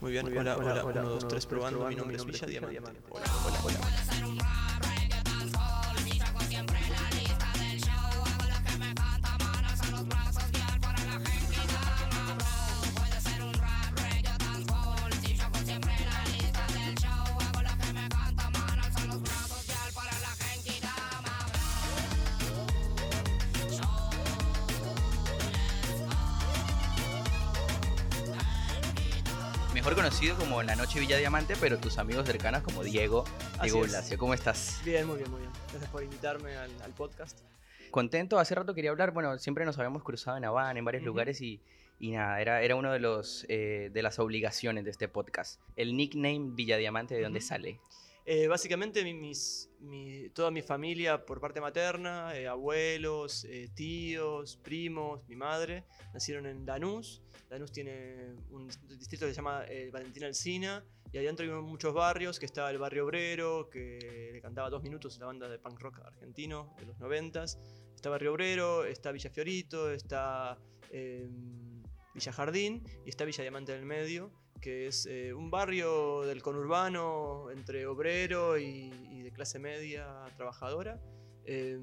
Muy bien, hola, hola, hola, 1, 2, 3, probando, mi nombre es Villa Diamante. Hola, hola, hola. La Noche Villa Diamante, pero tus amigos cercanos como Diego, Diego. Blasio. ¿Cómo estás? Bien, muy bien, muy bien. Gracias por invitarme al, al podcast. Contento, hace rato quería hablar, bueno, siempre nos habíamos cruzado en Habana, en varios lugares y, y nada, era, era uno de, los, eh, de las obligaciones de este podcast. El nickname Villa Diamante, ¿de dónde sale? Eh, básicamente, toda mi familia por parte materna, eh, abuelos, eh, tíos, primos, mi madre, nacieron en Lanús. Lanús tiene un distrito que se llama eh, Valentina Alsina. Y ahí adentro hay muchos barrios, que está el barrio obrero, que le cantaba dos minutos la banda de punk rock argentino de los noventas. Está Barrio Obrero, está Villa Fiorito, está eh, Villa Jardín y está Villa Diamante en el medio, que es eh, un barrio del conurbano entre obrero y, y de clase media trabajadora. Eh,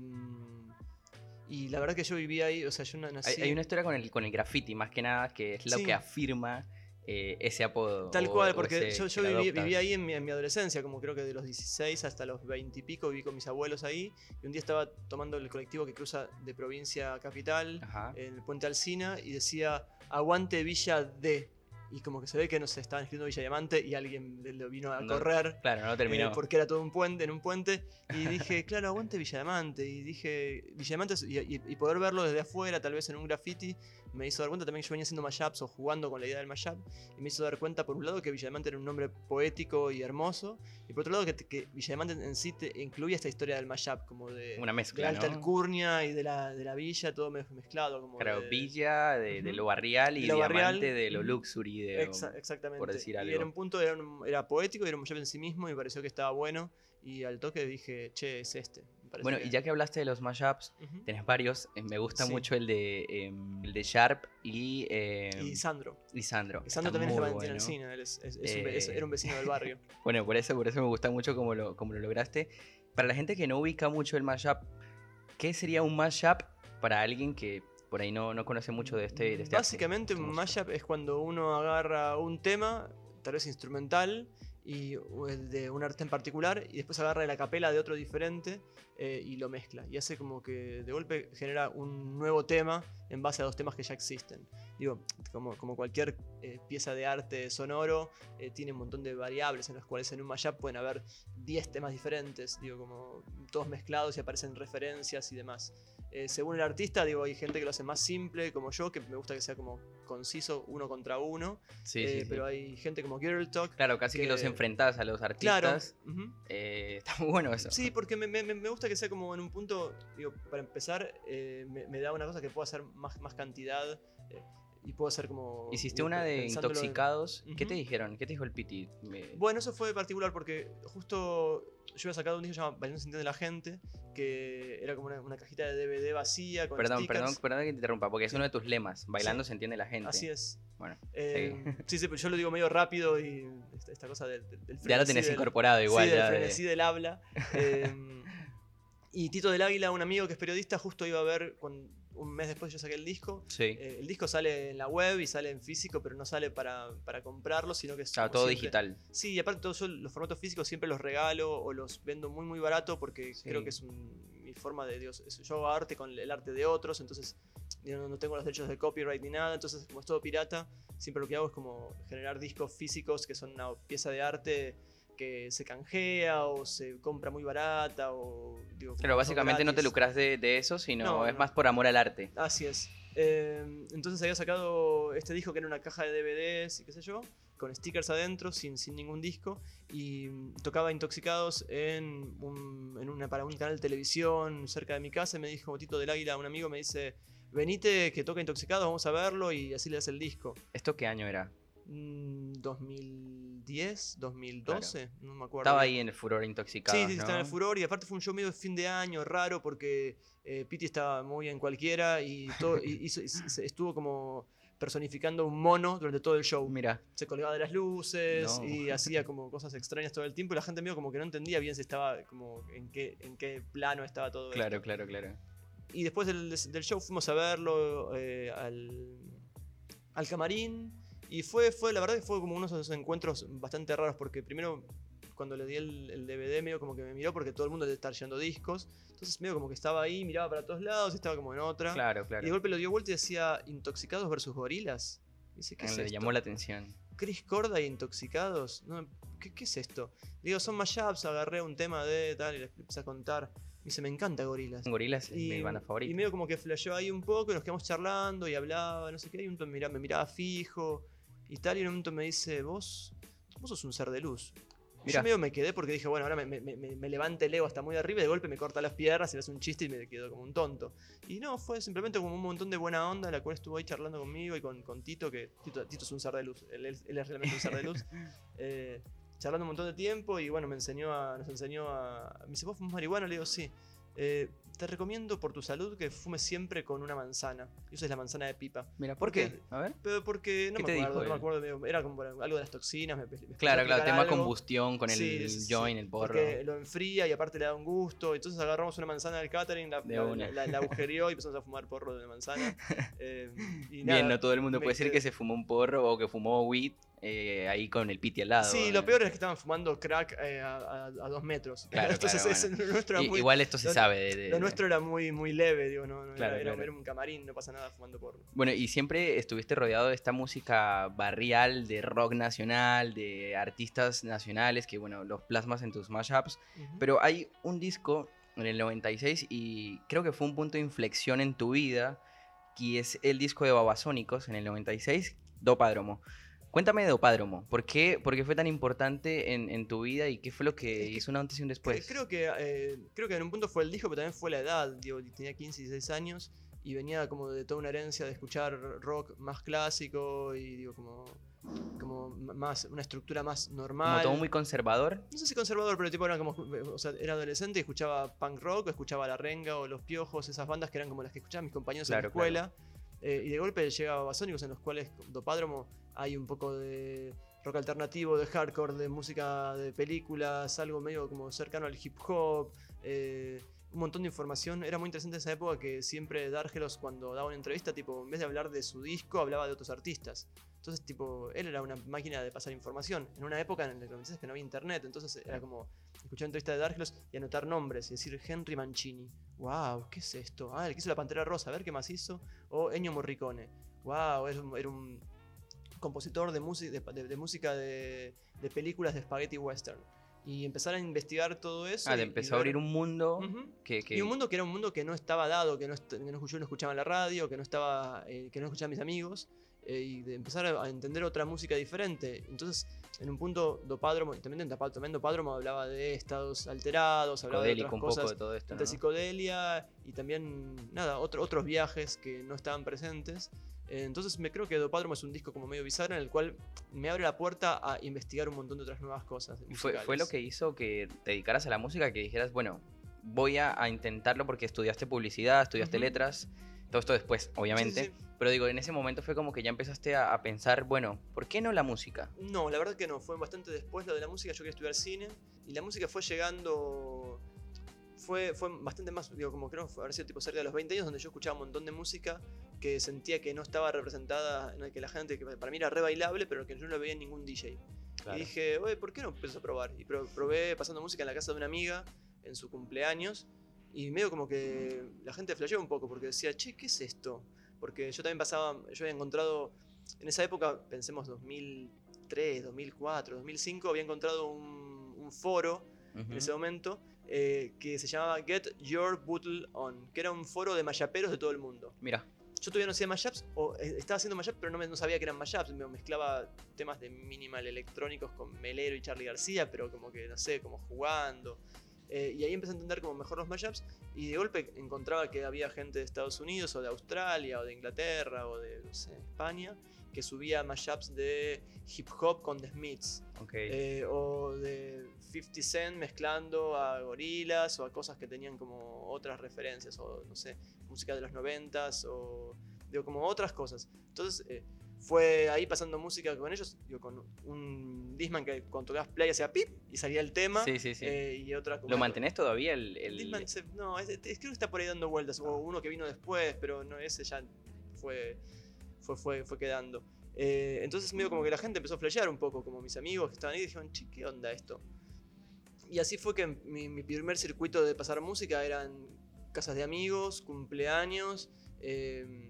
y la verdad que yo vivía ahí, o sea, yo na- nací... Hay, hay una historia con el, con el graffiti, más que nada, que es lo Sí. que afirma eh, ese apodo. Tal o- cual, porque ese yo, yo viví, viví ahí en mi, en mi adolescencia, como creo que de los 16 hasta los 20 y pico, viví con mis abuelos ahí. Y un día estaba tomando el colectivo que cruza de provincia a capital, Ajá. en el puente Alsina, y decía, aguante Villa D. Y como que se ve que no se estaban escribiendo Villa Diamante y alguien lo vino a No, correr. Claro, no eh, terminó. porque era todo un puente, en un puente, y dije, claro, aguante Villa Diamante, y dije, Villa Diamante, es- y, y- y poder verlo desde afuera, tal vez en un graffiti, me hizo dar cuenta también que yo venía haciendo mashups o jugando con la idea del mashup, y me hizo dar cuenta, por un lado, que Villa Diamante era un nombre poético y hermoso, y por otro lado, que, que Villa Diamante en sí te incluía esta historia del mashup, como de, Una de mezcla, alta ¿no? alcurnia y de la, de la villa, todo mez- mezclado. Como Claro, de- Villa de, de lo barrial y De lo barrial, Diamante de lo luxury. De, Exa- exactamente. por decir Y algo. era un punto, era, un- era poético y era un mashup en sí mismo y me pareció que estaba bueno. Y al toque dije, che, es este. Bueno, que- y ya que hablaste de los mashups, Ujú. tenés varios. eh, me gusta Sí. mucho el de, em, el de Sharp y, em, Y Sandro. y Sandro. Y Sandro también es bueno. Alsina, él es- es- es un ve- es- Eh. era un vecino del barrio. Bueno, por eso, por eso me gusta mucho como lo, como lo lograste. Para la gente que no ubica mucho el mashup, ¿qué sería un mashup para alguien que por ahí no, no conoce mucho de este, de este Básicamente un mashup es cuando uno agarra un tema, tal vez instrumental, y el de un arte en particular, y después agarra la capela de otro diferente eh, y lo mezcla. Y hace como que de golpe genera un nuevo tema en base a dos temas que ya existen. Digo, como, como cualquier eh, pieza de arte sonoro, eh, tiene un montón de variables en las cuales en un mashup pueden haber 10 temas diferentes, digo, como todos mezclados y aparecen referencias y demás. Eh, según el artista, digo, hay gente que lo hace más simple, como yo, que me gusta que sea como conciso uno contra uno, Sí, eh, sí, sí. pero hay gente como Girl Talk. Claro, casi que, que- los enfrentás a los Claro. artistas. ujú. Eh, está muy bueno eso. Sí, porque me, me- me gusta que sea como en un punto, digo, para empezar, me, me da una cosa que puedo hacer más, más cantidad y puedo hacer como... Hiciste una de en- intoxicados. ¿Qué te dijeron? ¿Qué te dijo el Piti? Me- Bueno, eso fue particular porque justo yo había sacado un disco llamado Bailando se entiende la gente, que era como una, una cajita de DVD vacía con Perdón, stickers. perdón, perdón que te interrumpa, porque es uno de tus lemas. Bailando se entiende la gente. Así es. Bueno, Eh, sí, sí, pero yo lo digo medio rápido y esta, esta cosa del, del, del ya lo tenés del- incorporado igual. sí, de- del habla. Eh, y Tito del Águila, un amigo que es periodista, justo iba a ver, cuando, un mes después yo saqué el disco. Sí. Eh, el disco sale en la web y sale en físico, pero no sale para, para comprarlo, sino que es Claro, todo siempre- digital. Sí, y aparte todos yo los formatos físicos siempre los regalo o los vendo muy muy barato porque Sí. creo que es un- mi forma de Dios. es- Yo hago arte con el arte de otros, entonces yo no, no tengo los derechos de copyright ni nada, entonces como es todo pirata, siempre lo que hago es como generar discos físicos que son una pieza de arte que se canjea o se compra muy barata o digo, Pero básicamente no te lucras de, de eso, sino No, es no. más por amor al arte. Así es. Eh, entonces había sacado este disco que era una caja de DVDs y qué sé yo, con stickers adentro, sin, sin ningún disco, y tocaba Intoxicados en, un- en una, para un canal de televisión cerca de mi casa, y me dijo Tito del Águila, un amigo, me dice, venite que toca Intoxicados, vamos a verlo, y así le das el disco. ¿Esto qué año era? Mm, 2010, 2012, no me acuerdo. Estaba ahí en el furor intoxicado. Sí, sí, estaba en el furor y aparte fue un show medio de fin de año, raro, porque eh, Piti estaba muy en cualquiera y, todo, y hizo- y se- estuvo como personificando un mono durante todo el show. Mira, Se colgaba de las luces No. y hacía como cosas extrañas todo el tiempo y la gente medio como que no entendía bien si estaba como en qué, en qué plano estaba todo claro, esto. claro, claro. Y después del, del show fuimos a verlo eh, al, al camarín. Y fue, fue, la verdad que fue como uno de esos encuentros bastante raros. Porque primero, cuando le di el, el DVD, medio como que me miró porque todo el mundo le estaba yendo discos. Entonces, medio como que estaba ahí, miraba para todos lados y estaba como en otra. Claro, Y de claro. golpe lo dio vuelta y decía Intoxicados versus Gorilas. Y dice, ¿qué es Le esto? llamó la atención. Chris Corda y Intoxicados. No, ¿qué, qué es esto? Digo, son mashups, agarré un tema de tal y le empecé a contar. Me dice, me encanta Gorilas. Gorilas es mi banda favorita. Y medio como que flasheó ahí un poco, y nos quedamos charlando y hablaba, no sé qué, y un me miraba, me miraba fijo y tal, y en un momento me dice, vos, vos sos un ser de luz. Mirá. Yo medio me quedé porque dije, bueno, ahora me, me, levanta el ego hasta muy arriba y de golpe me corta las piernas y le hace un chiste y me quedo como un tonto. Y no, fue simplemente como un montón de buena onda, la cual estuvo ahí charlando conmigo y con, con Tito, que Tito, Tito es un ser de luz, él, es realmente un ser de luz. Eh, charlando un montón de tiempo y bueno, me enseñó a, nos enseñó a... Me dice, ¿vos fumas marihuana? Le digo, sí. "Eh, te recomiendo por tu salud que fumes siempre con una manzana. Y uses la manzana de pipa. Mira, ¿por ¿por qué? qué? A ver. Pero porque no ¿Qué me te acuerdo, dijo no me acuerdo, era como algo de las toxinas. me- me Claro, claro, tema algo. combustión con el Sí, joint, el porro. Porque lo enfría y aparte le da un gusto. Entonces agarramos una manzana del catering, la, De la- una. la- la agujereó y empezamos a fumar porro de manzana. Eh, y Bien, no todo el mundo puede decir que se fumó un porro o que fumó weed eh, ahí con el piti al lado. Sí, lo peor es que estaban fumando crack eh, a, a- a dos metros. Claro, Entonces claro, ese- bueno. lo nuestro Igual esto se lo- sabe. de- de- lo nuestro era muy, muy leve, digo, no, no, Claro, era, claro. era un camarín, no pasa nada fumando porro. Bueno, y siempre estuviste rodeado de esta música barrial, de rock nacional, de artistas nacionales que, bueno, los plasmas en tus mashups. Pero hay un disco en el 96 y creo que fue un punto de inflexión en tu vida, que es el disco de Babasónicos en el 96, Dopádromo. Cuéntame de Dopádromo, ¿por qué, por qué fue tan importante en, en tu vida y qué fue lo que Es que hizo un antes y un después? Creo que, eh, creo que en un punto fue el disco, pero también fue la edad. Digo, tenía 15 y 16 años y venía como de toda una herencia de escuchar rock más clásico y digo, como, como más, una estructura más Como normal. todo muy conservador. No sé si conservador, pero tipo era como, o sea, era adolescente y escuchaba punk rock, o escuchaba La Renga o Los Piojos, esas bandas que eran como las que escuchaban mis compañeros en Claro, la escuela. Eh, y de golpe llegaba Babasónicos en los cuales Dopádromo hay un poco de rock alternativo, de hardcore, de música de películas, algo medio como cercano al hip hop, eh, un montón de información. Era muy interesante esa época que siempre Dargelos cuando daba una entrevista, tipo, en vez de hablar de su disco, hablaba de otros artistas. Entonces, tipo, él era una máquina de pasar información. En una época en la que que no había internet, entonces era como escuchar entrevista de Dargelos y anotar nombres y decir Henry Mancini. ¡Wow! ¿Qué es esto? Ah, el que hizo la Pantera Rosa, a ver qué más hizo. O Ennio Morricone. ¡Wow! Era un compositor de, música de, de- de música de, películas de spaghetti western. Y empezar a investigar todo eso. Ah, y- empezó a abrir un mundo que... que- Y un mundo que era un mundo que no estaba dado, que no, que no- yo no escuchaba en la radio, que no estaba, eh, que no escuchaba a mis amigos, eh, y de empezar a, entender otra música diferente. Entonces, en un punto, Dopádromo, también también Dopádromo hablaba de estados alterados, hablaba de otras cosas de todo esto, de ¿no? psicodelia y también, nada, otro- otros viajes que no estaban presentes. Eh, entonces me creo que Dopádromo es un disco como medio bizarro en el cual me abre la puerta a investigar un montón de otras nuevas cosas. Fue, fue lo que hizo que te dedicaras a la música, que dijeras, bueno, voy a, a intentarlo porque estudiaste publicidad, estudiaste Ujú. letras, todo esto después, obviamente. Sí, sí. Pero digo, en ese momento fue como que ya empezaste a, a pensar, bueno, ¿por qué no la música? No, la verdad que no, fue bastante después lo de la música, yo quería estudiar cine y la música fue llegando, fue, fue bastante más, digo, como creo, haber sido tipo cerca de los 20 años donde yo escuchaba un montón de música que sentía que no estaba representada, en el que la gente, que para mí era re bailable, pero que yo no lo veía en ningún DJ. Y dije, oye, ¿por qué no empiezo a probar? Y pro- probé pasando música en la casa de una amiga en su cumpleaños y medio como que la gente flasheó un poco porque decía, che, ¿qué es esto? Porque yo también pasaba, yo había encontrado, en esa época, pensemos 2003, 2004, 2005, había encontrado un, un foro Ujú. en ese momento eh, que se llamaba Get Your Bootle On, que era un foro de mayaperos de todo el mundo. Mira, Yo todavía no hacía mashups, o eh, estaba haciendo mashups, pero no, me- no sabía que eran mashups. Me mezclaba temas de minimal electrónicos con Melero y Charlie García, pero como que, no sé, como jugando. Eh, y ahí empecé a entender como mejor los mashups. Y de golpe encontraba que había gente de Estados Unidos, o de Australia, o de Inglaterra, o de, no sé, España, que subía mashups de hip hop con The Smiths. ok. Eh, o de 50 Cent mezclando a gorilas o a cosas que tenían como otras referencias, o no sé, música de los 90s o digo, como otras cosas. Entonces, eh, fue ahí pasando música con ellos, digo, con un Disman que cuando tocabas play hacía pip y salía el tema. Sí, sí, sí. eh, y otra ¿Lo mantenés todavía? El, se- no, es- es- creo que está por ahí dando vueltas. O uno que vino después, pero no, ese ya fue, fue, fue, fue quedando. Eh, entonces medio como que la gente empezó a flashear un poco, como mis amigos que estaban ahí dijeron, che, ¿qué onda esto? Y así fue que mi, mi primer circuito de pasar música eran casas de amigos, cumpleaños, eh,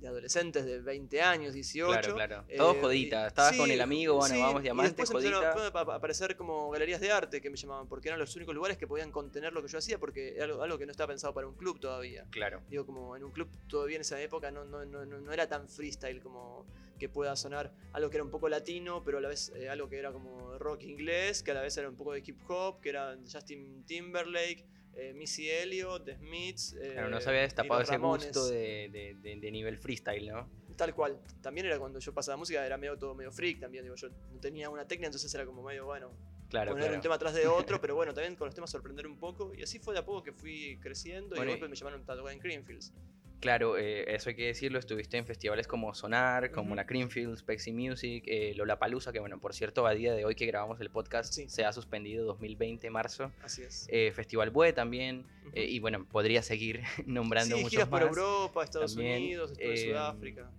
de adolescentes de 20 años, 18. Claro, claro. Todo Eh, jodita. y- Estabas sí, con el amigo, bueno, sí, vamos y diamante, después empezaron a- jodita. a aparecer como galerías de arte que me llamaban, porque eran los únicos lugares que podían contener lo que yo hacía, porque era algo, algo que no estaba pensado para un club todavía. Claro. Digo, como en un club todavía en esa época no, no, no, no no era tan freestyle como que pueda sonar algo que era un poco latino, pero a la vez eh, algo que era como rock inglés, que a la vez era un poco de hip hop, que era Justin Timberlake, eh, Missy Elliott, The Smiths. Claro, no eh, se había y destapado ese Ramones. gusto de, de- de- de nivel freestyle, ¿no? Tal cual. También era cuando yo pasaba música, era medio todo medio freak también. Digo, yo no tenía una técnica, entonces era como medio, bueno, Claro, poner claro. un tema atrás de otro, pero bueno, también con los temas sorprender un poco. Y así fue de a poco que fui creciendo Bueno, y de golpe me llamaron a tocar en Creamfields. Claro, eh, eso hay que decirlo, estuviste en festivales como Sonar, como la Creamfields, Pepsi Music, eh, Lollapalooza, que bueno, por cierto, a día de hoy que grabamos el podcast Sí. se ha suspendido 2020, marzo. Así es. Eh, Festival Bue también, eh, y bueno, podría seguir nombrando sí, muchos giras por más. Europa, Estados También, Unidos, eh, Sudáfrica.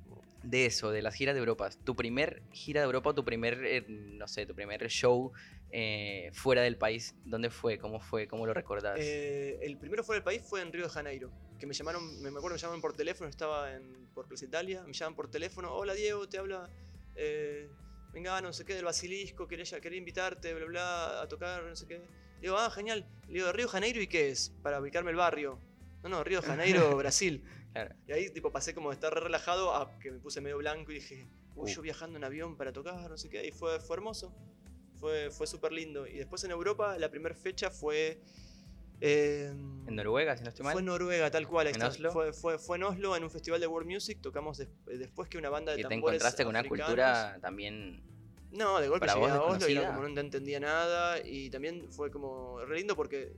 De eso, de las giras de Europa, tu primer gira de Europa, tu primer, eh, no sé, tu primer show eh, fuera del país, ¿dónde fue? ¿Cómo fue? ¿Cómo lo recordás? Eh, el primero fuera del país fue en Río de Janeiro, que me llamaron, me me acuerdo me llamaron por teléfono, estaba en, por Plaza Italia, me llaman por teléfono, hola Diego, te habla, venga, no sé qué, del Basilisco, quería, quería invitarte, bla, bla, a tocar, no sé qué. Digo, ah, genial. Le digo, ¿Río de Janeiro y qué es? Para ubicarme el barrio. No, no, Río de Janeiro, Brasil. Claro. Y ahí tipo pasé como de estar re relajado a que me puse medio blanco y dije, uy, Uh. yo viajando en avión para tocar, no sé qué, y fue, fue hermoso. Fue, fue súper lindo. Y después en Europa, la primera fecha fue. eh, ¿En Noruega, si no estoy mal? Fue en Noruega, tal cual. Fue, fue, fue en Oslo, en un festival de World Music. Tocamos des- después que una banda de y te encontraste con una cultura también... No, de golpe para llegué a Oslo y era como no entendía nada. Y también fue como re lindo porque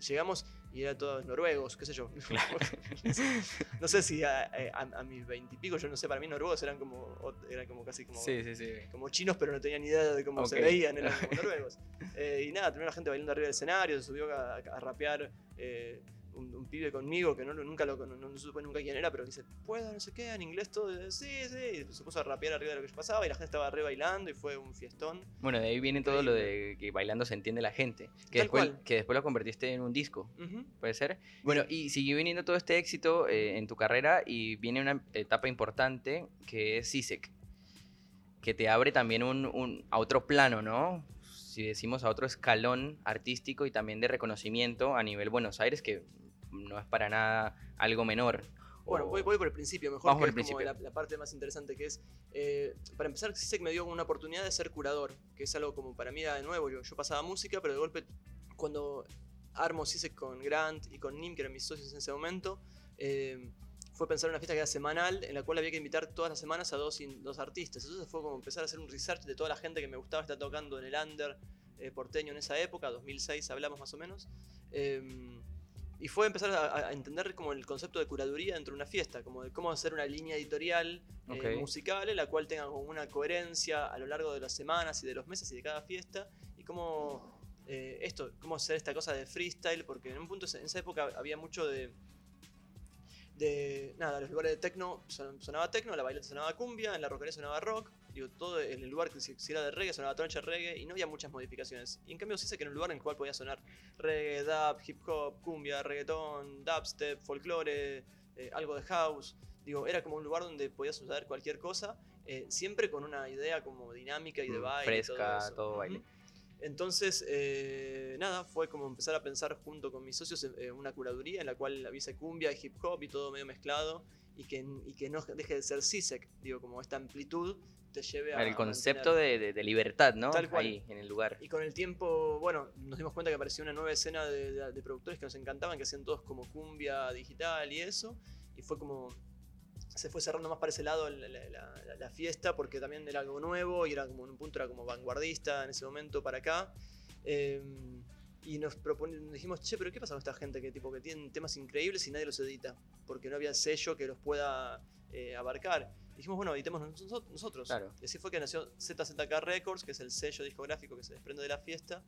llegamos y eran todos noruegos, qué sé yo. no sé si a, a- a mis veintipico, yo no sé, para mí noruegos eran como, eran como casi como, Sí, sí, sí. como chinos, pero no tenían ni idea de cómo se veían, eran como noruegos. Eh, y nada, terminó la gente bailando arriba del escenario, se subió a, a rapear eh, un, un pibe conmigo que no, nunca lo no, no supe nunca quién era, pero dice, ¿puedo? No sé qué, en inglés todo, sí, sí, y se puso a rapear arriba de lo que yo pasaba y la gente estaba re bailando y fue un fiestón. Bueno, de ahí viene todo lo de que bailando se entiende la gente. Que, Tal después, cual. que después lo convertiste en un disco, Ujú. ¿puede ser? Bueno, y siguió viniendo todo este éxito eh, en tu carrera y viene una etapa importante que es CISEC, que te abre también un, un- a otro plano, ¿no? Si decimos a otro escalón artístico y también de reconocimiento a nivel Buenos Aires, que no es para nada algo menor. Bueno, voy, voy por el principio, mejor Vamos que por el como principio. la, la parte más interesante que es, eh, para empezar, CISEC me dio una oportunidad de ser curador, que es algo como para mí era de nuevo, yo, yo pasaba música, pero de golpe cuando armo CISEC con Grant y con Nim, que eran mis socios en ese momento, eh, fue pensar en una fiesta que era semanal, en la cual había que invitar todas las semanas a dos, dos artistas. Entonces fue como empezar a hacer un research de toda la gente que me gustaba estar tocando en el under eh, porteño en esa época, 2006 hablamos más o menos. Eh, y fue empezar a, a entender como el concepto de curaduría dentro de una fiesta, como de cómo hacer una línea editorial eh, musical en la cual tenga como una coherencia a lo largo de las semanas y de los meses y de cada fiesta, y cómo eh, esto, cómo hacer esta cosa de freestyle, porque en un punto en esa época había mucho de de nada, los lugares de techno son- sonaba techno, la baileta sonaba cumbia, en la rockería sonaba rock, digo, todo en el lugar que si, era de reggae sonaba troncha reggae y no había muchas modificaciones. Y en cambio sí sé que era un lugar en el cual podía sonar reggae, dub, hip hop, cumbia, reggaetón, dubstep, folclore, eh, algo de house. Digo, era como un lugar donde podía suceder cualquier cosa, eh, siempre con una idea como dinámica y de Mm, baile. fresca, todo baile. Entonces, eh, nada, fue como empezar a pensar junto con mis socios en en una curaduría en la cual hubiese cumbia y hip hop y todo medio mezclado y que, y que no deje de ser CISEC, digo, como esta amplitud te lleve a... El concepto de, de- de libertad, ¿no? Tal cual. Ahí, en el lugar. Y con el tiempo, bueno, nos dimos cuenta que apareció una nueva escena de, de- de productores que nos encantaban, que hacían todos como cumbia digital y eso, y fue como... Se fue cerrando más para ese lado la, la- la- la fiesta porque también era algo nuevo y era como en un punto era como vanguardista en ese momento para acá. Eh, y nos propon- dijimos, che, pero ¿qué pasa con esta gente que tipo que tienen temas increíbles y nadie los edita? Porque no había sello que los pueda eh, abarcar. Dijimos, bueno, editemos noso- nosotros. Claro. Y así fue que nació ZZK Records, que es el sello discográfico que se desprende de la fiesta.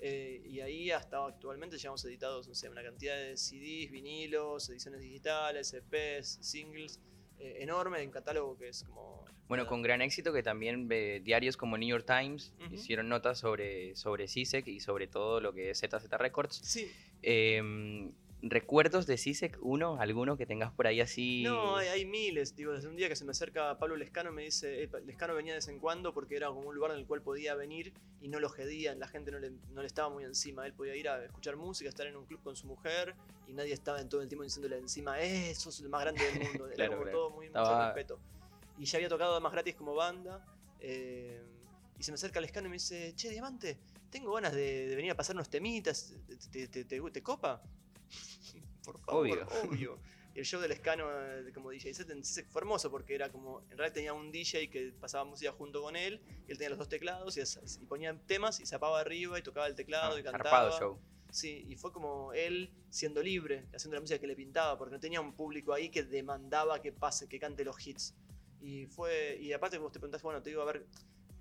eh, y ahí hasta actualmente llevamos editados, no sé, una cantidad de CDs, vinilos, ediciones digitales, EPs, singles, eh, enorme, en catálogo que es como... Bueno, nada. con gran éxito que también eh, diarios como New York Times hicieron notas sobre, sobre CISEC y sobre todo lo que es ZZ Records. Sí, Em, ¿Recuerdos de CISEC 1? ¿Alguno que tengas por ahí así? No, hay, hay miles. Digo, desde un día que se me acerca Pablo Lescano me dice, eh, Lescano venía de vez en cuando porque era como un lugar en el cual podía venir y no lo gedían, la gente no le, no le estaba muy encima. Él podía ir a escuchar música, estar en un club con su mujer y nadie estaba en todo el tiempo diciéndole encima, eh, sos el más grande del mundo. Era Claro, como claro. todo muy mucho respeto. Y ya había tocado además gratis como banda. eh, y se me acerca Lescano y me dice, che, Diamante, tengo ganas de, de venir a pasar unos temitas. ¿Te, te- te- te copa? Por favor, Obvio. obvio. El show del Escano eh, como DJ set en sí fue hermoso porque era como, en realidad tenía un DJ que pasaba música junto con él, y él tenía los dos teclados y, y ponía temas y zapaba arriba y tocaba el teclado Ah, y cantaba. show. Sí, y fue como él siendo libre, haciendo la música que le pintaba, porque no tenía un público ahí que demandaba que pase, que cante los hits. Y fue, y aparte vos te preguntás, bueno, te digo, a ver,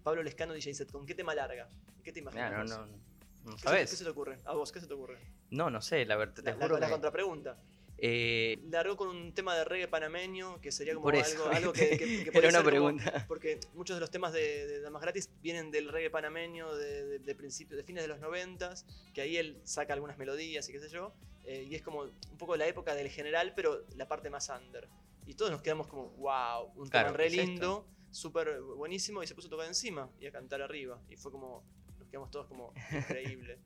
Pablo Lescano DJ set, ¿con qué tema larga? ¿Qué te imaginas? Nah, no, vos? no, no ¿Qué se- sabes. ¿Qué se te ocurre? A vos, ¿qué se te ocurre? No, no sé, la verdad, te La, la- juro la que- contrapregunta. eh, Largó con un tema de reggae panameño, que sería como eso, algo, algo que, que- que era una ser como- pregunta. porque muchos de los temas de, de Damas Gratis vienen del reggae panameño de, de, de principios, de fines de los noventas, que ahí él saca algunas melodías y qué sé yo, eh, y es como un poco la época del general, pero la parte más under. Y todos nos quedamos como, wow, un Claro, tema re ¿qué es lindo, súper buenísimo, y se puso a tocar encima y a cantar arriba. Y fue como, quedamos todos como, increíble.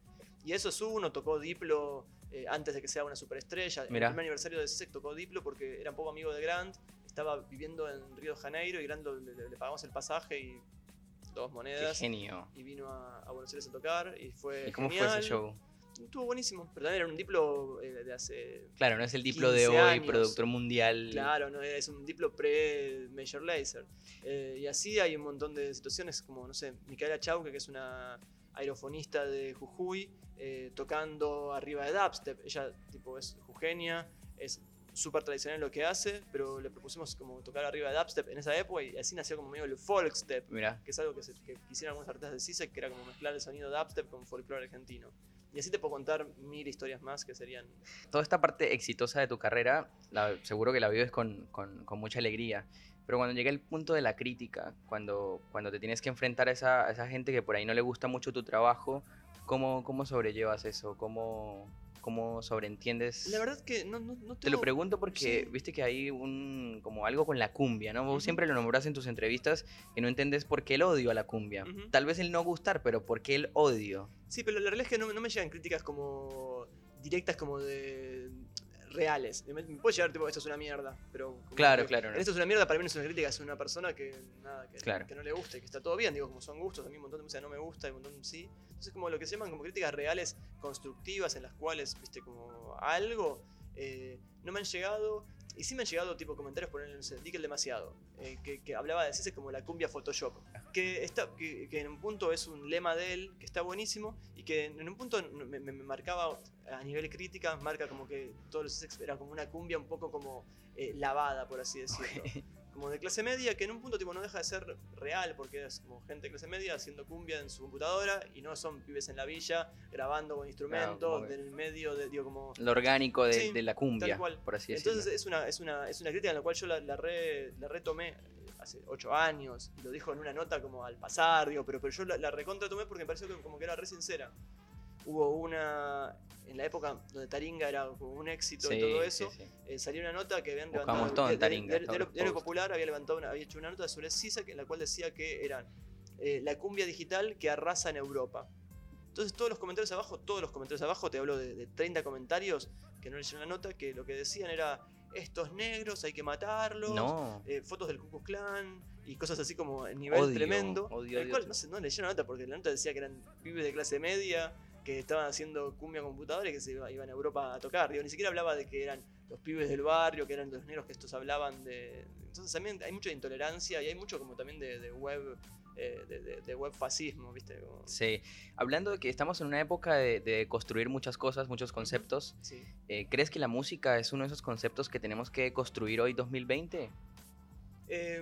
Y eso es uno, tocó Diplo eh, antes de que sea una superestrella. Mirá. el primer aniversario de CISEC tocó Diplo porque era un poco amigo de Grant, estaba viviendo en Río de Janeiro y Grant lo- le, le pagamos el pasaje y dos Qué monedas. genio. Y vino a, a Buenos Aires a tocar y fue ¿Y cómo genial. fue ese show? Estuvo buenísimo, pero también era un Diplo eh, de hace... Claro, no es el diplo de 15 hoy, años. productor mundial. Claro, no, es un Diplo pre-Major Lazer. Eh, y así hay un montón de situaciones como, no sé, Micaela Chauque, que es una aerofonista de Jujuy, eh, tocando arriba de dubstep. Ella, tipo, es jujeña, es súper tradicional lo que hace, pero le propusimos como tocar arriba de dubstep en esa época y así nació como medio el folkstep, Mira, que es algo que, se, que quisieron algunos artistas de CISEC, que era como mezclar el sonido dubstep con folclore argentino. Y así te puedo contar mil historias más que serían... toda esta parte exitosa de tu carrera, la- seguro que la vives con, con- con mucha alegría. Pero cuando llega el punto de la crítica, cuando, cuando te tienes que enfrentar a esa, a esa gente que por ahí no le gusta mucho tu trabajo, ¿cómo, cómo sobrellevas eso? ¿Cómo, cómo sobreentiendes? La verdad que no, no, no Te lo tengo- pregunto porque sí. viste que hay un como algo con la cumbia, ¿no? Vos siempre lo nombras en tus entrevistas que no entendés por qué el odio a la cumbia. Tal vez el no gustar, pero ¿por qué el odio? Sí, pero la realidad es que no, no me llegan críticas como directas como de reales. Me, me puede llegar tipo, esto es una mierda, pero... Claro, que- claro, no. Esto es una mierda, para mí no es una crítica, es una persona que, nada, que, Claro. que no le gusta y que está todo bien. Digo, como son gustos, a mí un montón de música no me gusta y un montón sí. Entonces como lo que se llaman como críticas reales, constructivas, en las cuales, viste, como algo, eh, no me han llegado... Y sí me han llegado tipo comentarios por no sé, Dickel demasiado, eh, que, que hablaba de como la cumbia Photoshop que, está, que, en un punto es un lema de él, que está buenísimo, y que en un punto me, me- marcaba a nivel crítica, marca como que todos los Essex era como una cumbia un poco como eh, lavada, por así decirlo. Como de clase media, que en un punto tipo no deja de ser real, porque es como gente de clase media haciendo cumbia en su computadora, y no son pibes en la villa grabando con instrumentos, que- en el medio de, digo, como... Lo orgánico de, Sí, de la cumbia, tal cual. por así decirlo. Entonces es una, es, una, es una crítica en la cual yo la, la, re- la retomé eh, hace ocho años y lo dijo en una nota como al pasar, digo, pero, pero yo la, la recontra tomé porque me pareció que como que era re sincera. Hubo una, en la época donde Taringa era un éxito y Sí, todo sí, eso, sí. eh, salió una nota que habían Buscamos levantado... todo en de- Taringa, de- de- posts. Popular había, levantado una, había hecho una nota sobre CISAC en la cual decía que eran eh, la cumbia digital que arrasa en Europa. Entonces todos los comentarios abajo, todos los comentarios abajo, te hablo de, de 30 comentarios que no leyeron la nota, que lo que decían era, estos negros hay que matarlos, No, eh, fotos del Ku Klux Klan y cosas así como a nivel Odio, tremendo. odio, el odio, cual no, sé, no leyeron la nota porque la nota decía que eran pibes de clase media que estaban haciendo cumbia computadora y que se iba- iban a Europa a tocar. Digo, ni siquiera hablaba de que eran los pibes del barrio, que eran los negros que estos hablaban de... Entonces también hay mucha intolerancia y hay mucho como también de, de web... eh, de, de- de web fascismo, ¿viste? Como- sí. Hablando de que estamos en una época de, construir muchas cosas, muchos conceptos, sí. eh, ¿crees que la música es uno de esos conceptos que tenemos que construir hoy 2020? Eh,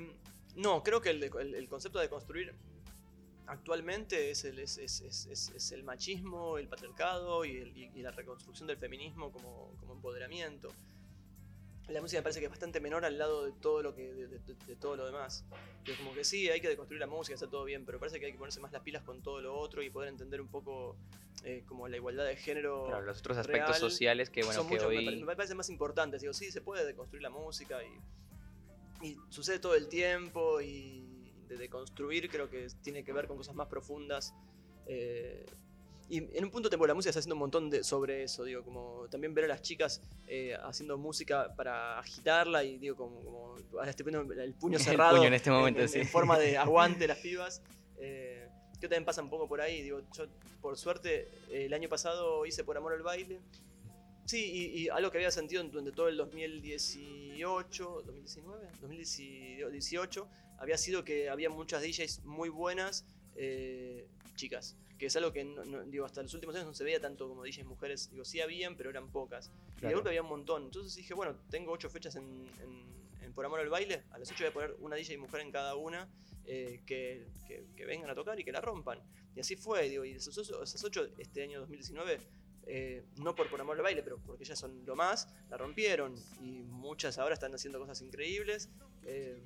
no, creo que el, de- el- el concepto de construir actualmente es el, es, es- es- es- es el machismo, el patriarcado y, el- y- y la reconstrucción del feminismo como, como empoderamiento. La música me parece que es bastante menor al lado de todo lo que de, de- de todo lo demás. Y es como que sí, hay que deconstruir la música, está todo bien, pero parece que hay que ponerse más las pilas con todo lo otro y poder entender un poco eh, como la igualdad de género. Claro, los otros aspectos real sociales que, bueno, son que mucho- me hoy... pare- me, parece más importantes. Digo, sí, se puede deconstruir la música y, y sucede todo el tiempo y de deconstruir creo que tiene que ver con cosas más profundas. eh, y en un punto tiempo la música está haciendo un montón de, sobre eso, digo, como también ver a las chicas eh, haciendo música para agitarla y digo, como, como estoy poniendo el puño El cerrado puño en este momento, en, sí. en forma de aguante las pibas. Eh, que también pasa un poco por ahí, digo, yo por suerte el año pasado hice Por Amor al Baile. Sí, y, y algo que había sentido en- durante todo el 2018, 2019, 2018, había sido que había muchas DJs muy buenas, eh, chicas. Que es algo que no- no- digo, hasta los últimos años no se veía tanto como DJs mujeres. Digo, sí habían, pero eran pocas. Y de golpe había un montón. Entonces dije, bueno, tengo ocho fechas en, en- en Por Amor al Baile. A las ocho voy a poner una DJ mujer en cada una eh, que, que- que vengan a tocar y que la rompan. Y así fue, digo, y esas ocho, esas ocho este año 2019, eh, no por Por Amor al Baile, pero porque ellas son lo más, la rompieron. Y muchas ahora están haciendo cosas increíbles. eh,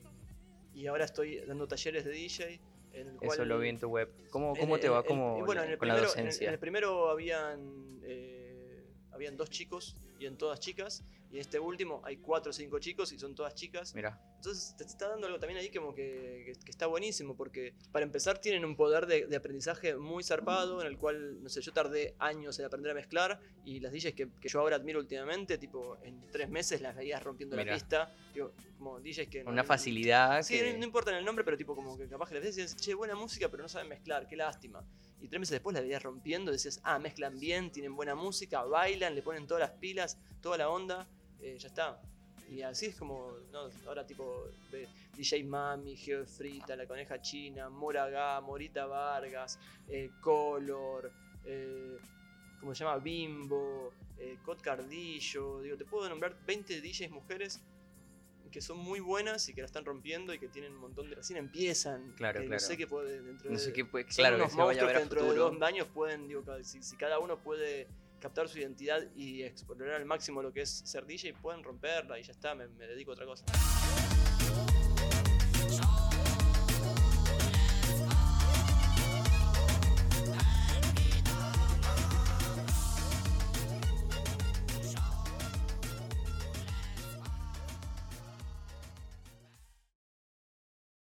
y ahora estoy dando talleres de DJ. En el cual Eso lo vi en tu web. ¿Cómo, cómo te va bueno, en el con la primero- en el- docencia? En el primero habían, eh, habían dos chicos y en todas chicas. Y en este último hay cuatro o cinco chicos y son todas chicas. Mira, Entonces te está dando algo también ahí como que, que- que está buenísimo, porque para empezar tienen un poder de, de aprendizaje muy zarpado, en el cual, no sé, yo tardé años en aprender a mezclar, y las DJs que, que yo ahora admiro últimamente, tipo, en tres meses las veías rompiendo Mira. la pista, digo, como DJs que... no- una facilidad Sí, no, no importa el nombre, pero tipo como que capaz que y dices, che, buena música, pero no saben mezclar, qué lástima. Y tres meses después la veías rompiendo, decías, ah, mezclan bien, tienen buena música, bailan, le ponen todas las pilas, toda la onda, eh, ya está. Y así es como, no, ahora tipo DJ Mami, Geofrita, La Coneja China, Moraga, Morita Vargas, eh, Color, eh, ¿cómo se llama? Bimbo, eh, Cot Cardillo, digo, te puedo nombrar 20 DJs mujeres que son muy buenas y que la están rompiendo y que tienen un montón de... Recién empiezan. Claro, que claro. No sé qué puede dentro No de... sé qué puede... son Claro, que unos se vaya a monstruos ver que a dentro futuro. de dos años pueden, digo, si, si cada uno puede captar su identidad y explorar al máximo lo que es ser DJ, pueden romperla y ya está, me, me dedico a otra cosa.